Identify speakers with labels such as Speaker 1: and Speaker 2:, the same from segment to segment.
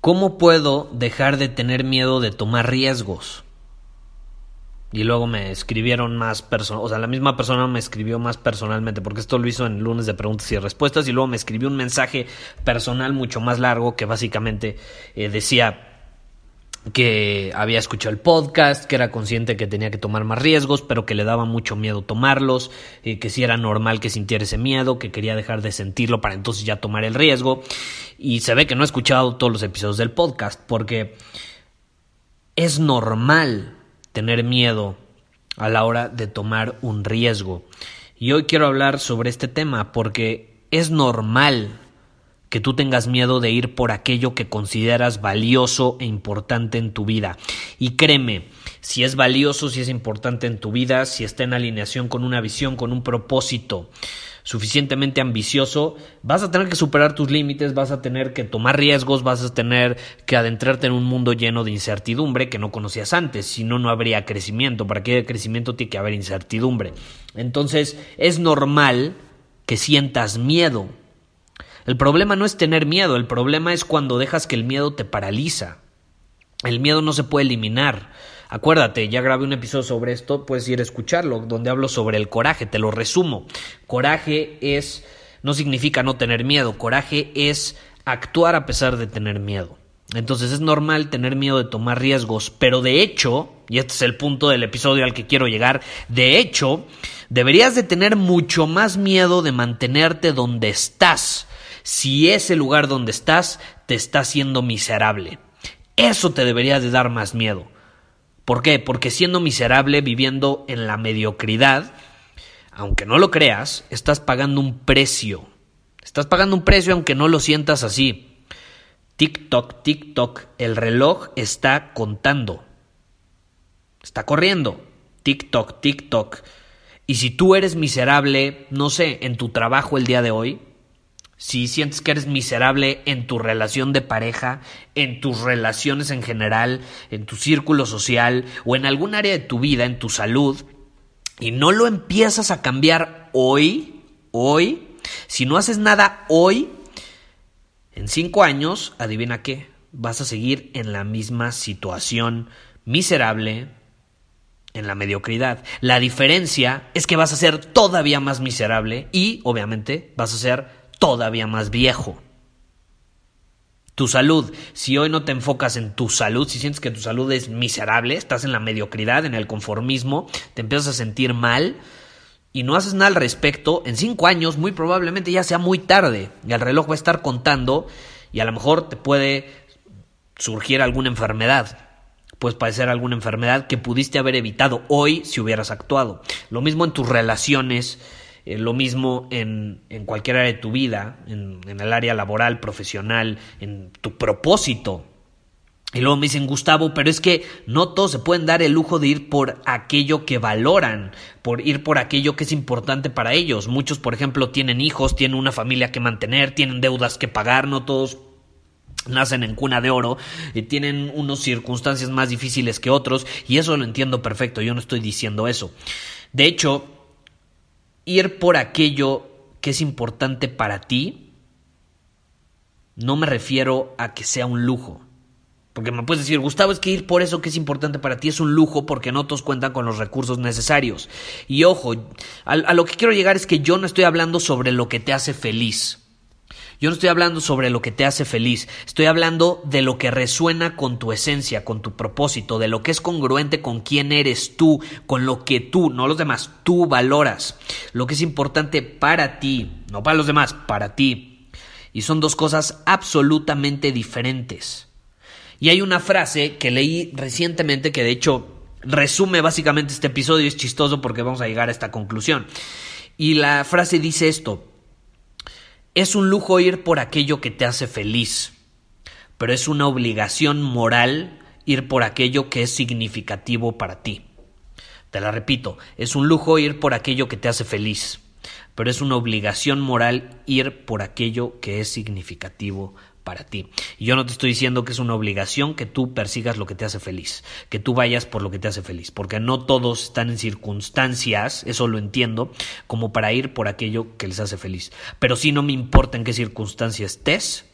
Speaker 1: ¿cómo puedo dejar de tener miedo de tomar riesgos? Y luego me escribieron más personas, o sea, la misma persona me escribió más personalmente, porque esto lo hizo en lunes de preguntas y respuestas, y luego me escribió un mensaje personal mucho más largo que básicamente eh, decía que había escuchado el podcast, que era consciente que tenía que tomar más riesgos, pero que le daba mucho miedo tomarlos, eh, que si era normal que sintiera ese miedo, que quería dejar de sentirlo para entonces ya tomar el riesgo. Y se ve que no ha escuchado todos los episodios del podcast, porque es normal tener miedo a la hora de tomar un riesgo. Y hoy quiero hablar sobre este tema porque es normal que tú tengas miedo de ir por aquello que consideras valioso e importante en tu vida. Y créeme, si es valioso, si es importante en tu vida, si está en alineación con una visión, con un propósito, suficientemente ambicioso, vas a tener que superar tus límites, vas a tener que tomar riesgos, vas a tener que adentrarte en un mundo lleno de incertidumbre que no conocías antes, si no, no habría crecimiento. Para que haya crecimiento tiene que haber incertidumbre. Entonces, es normal que sientas miedo. El problema no es tener miedo, el problema es cuando dejas que el miedo te paraliza. El miedo no se puede eliminar. Acuérdate, ya grabé un episodio sobre esto, puedes ir a escucharlo, donde hablo sobre el coraje, te lo resumo. Coraje es, no significa no tener miedo, coraje es actuar a pesar de tener miedo. Entonces es normal tener miedo de tomar riesgos, pero de hecho, y este es el punto del episodio al que quiero llegar, de hecho, deberías de tener mucho más miedo de mantenerte donde estás, si ese lugar donde estás te está haciendo miserable. Eso te debería de dar más miedo. ¿Por qué? Porque siendo miserable, viviendo en la mediocridad, aunque no lo creas, estás pagando un precio. Estás pagando un precio aunque no lo sientas así. TikTok, TikTok, el reloj está contando. Está corriendo. TikTok, TikTok. Y si tú eres miserable, no sé, en tu trabajo el día de hoy, si sientes que eres miserable en tu relación de pareja, en tus relaciones en general, en tu círculo social o en algún área de tu vida, en tu salud, y no lo empiezas a cambiar hoy, hoy, si no haces nada hoy, en cinco años, adivina qué, vas a seguir en la misma situación miserable, en la mediocridad. La diferencia es que vas a ser todavía más miserable y, obviamente, vas a ser todavía más viejo. Tu salud, si hoy no te enfocas en tu salud, si sientes que tu salud es miserable, estás en la mediocridad, en el conformismo, te empiezas a sentir mal y no haces nada al respecto, en cinco años muy probablemente ya sea muy tarde y el reloj va a estar contando y a lo mejor te puede surgir alguna enfermedad. Puedes padecer alguna enfermedad que pudiste haber evitado hoy si hubieras actuado. Lo mismo en tus relaciones, eh, lo mismo en, en, cualquier área de tu vida, en, el área laboral, profesional, en tu propósito. Y luego me dicen, Gustavo, pero es que no todos se pueden dar el lujo de ir por aquello que valoran, por ir por aquello que es importante para ellos. Muchos, por ejemplo, tienen hijos, tienen una familia que mantener, tienen deudas que pagar, no todos nacen en cuna de oro, y tienen unas circunstancias más difíciles que otros, y eso lo entiendo perfecto, yo no estoy diciendo eso. De hecho, ir por aquello que es importante para ti, no me refiero a que sea un lujo. Porque me puedes decir, Gustavo, es que ir por eso que es importante para ti es un lujo porque no todos cuentan con los recursos necesarios. Y ojo, a, a, lo que quiero llegar es que yo no estoy hablando sobre lo que te hace feliz. Yo no estoy hablando sobre lo que te hace feliz, estoy hablando de lo que resuena con tu esencia, con tu propósito, de lo que es congruente con quién eres tú, con lo que tú, no los demás, tú valoras, lo que es importante para ti, no para los demás, para ti. Y son dos cosas absolutamente diferentes. Y hay una frase que leí recientemente que de hecho resume básicamente este episodio, es chistoso porque vamos a llegar a esta conclusión. Y la frase dice esto, es un lujo ir por aquello que te hace feliz, pero es una obligación moral ir por aquello que es significativo para ti. Te la repito, es un lujo ir por aquello que te hace feliz, pero es una obligación moral ir por aquello que es significativo para ti. Y yo no te estoy diciendo que es una obligación que tú persigas lo que te hace feliz, que tú vayas por lo que te hace feliz, porque no todos están en circunstancias, eso lo entiendo, como para ir por aquello que les hace feliz. Pero sí no me importa en qué circunstancia estés,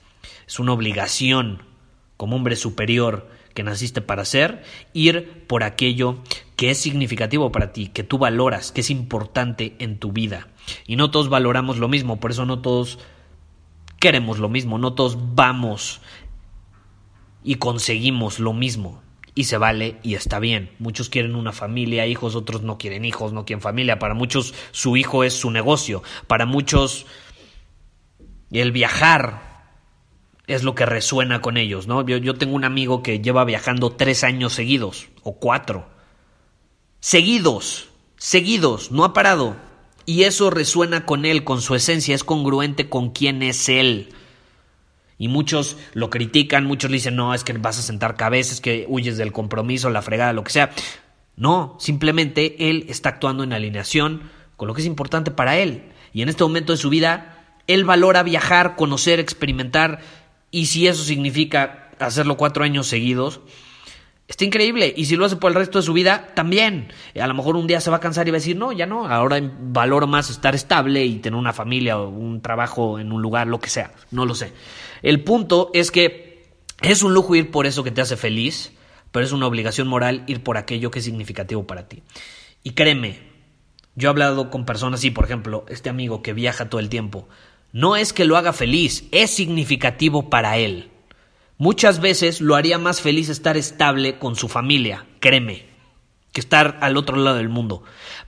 Speaker 1: es una obligación como hombre superior que naciste para ser, ir por aquello que es significativo para ti, que tú valoras, que es importante en tu vida. Y no todos valoramos lo mismo, por eso no todos queremos lo mismo, no todos vamos y conseguimos lo mismo. Y se vale y está bien. Muchos quieren una familia, hijos, otros no quieren hijos, no quieren familia. Para muchos su hijo es su negocio. Para muchos el viajar es lo que resuena con ellos, ¿no? Yo, yo tengo un amigo que lleva viajando tres años seguidos, o cuatro. Seguidos, seguidos, no ha parado. Y eso resuena con él, con su esencia, es congruente con quién es él. Y muchos lo critican, muchos le dicen, no, es que vas a sentar cabezas, que huyes del compromiso, la fregada, lo que sea. No, simplemente él está actuando en alineación con lo que es importante para él. Y en este momento de su vida, él valora viajar, conocer, experimentar. Y si eso significa hacerlo cuatro años seguidos, Está increíble. Y si lo hace por el resto de su vida, también. A lo mejor un día se va a cansar y va a decir, no, ya no, ahora valoro más estar estable y tener una familia o un trabajo en un lugar, lo que sea. No lo sé. El punto es que es un lujo ir por eso que te hace feliz, pero es una obligación moral ir por aquello que es significativo para ti. Y créeme, yo he hablado con personas, y por ejemplo, este amigo que viaja todo el tiempo. No es que lo haga feliz, es significativo para él. Muchas veces lo haría más feliz estar estable con su familia, créeme, que estar al otro lado del mundo.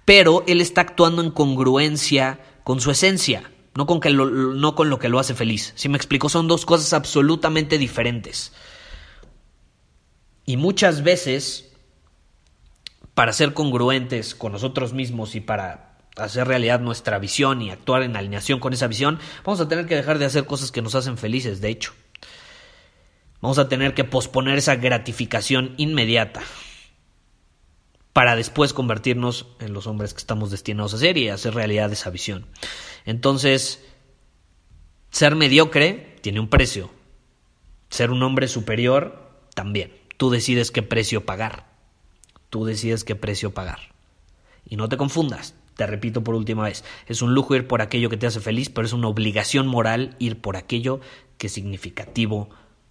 Speaker 1: Pero él está actuando en congruencia con su esencia, no con, que no con lo que lo hace feliz. Si me explico, son dos cosas absolutamente diferentes. Y muchas veces, para ser congruentes con nosotros mismos y para hacer realidad nuestra visión y actuar en alineación con esa visión, vamos a tener que dejar de hacer cosas que nos hacen felices, de hecho. Vamos a tener que posponer esa gratificación inmediata para después convertirnos en los hombres que estamos destinados a ser y hacer realidad esa visión. Entonces, ser mediocre tiene un precio. Ser un hombre superior también. Tú decides qué precio pagar. Tú decides qué precio pagar. Y no te confundas. Te repito por última vez, es un lujo ir por aquello que te hace feliz, pero es una obligación moral ir por aquello que es significativo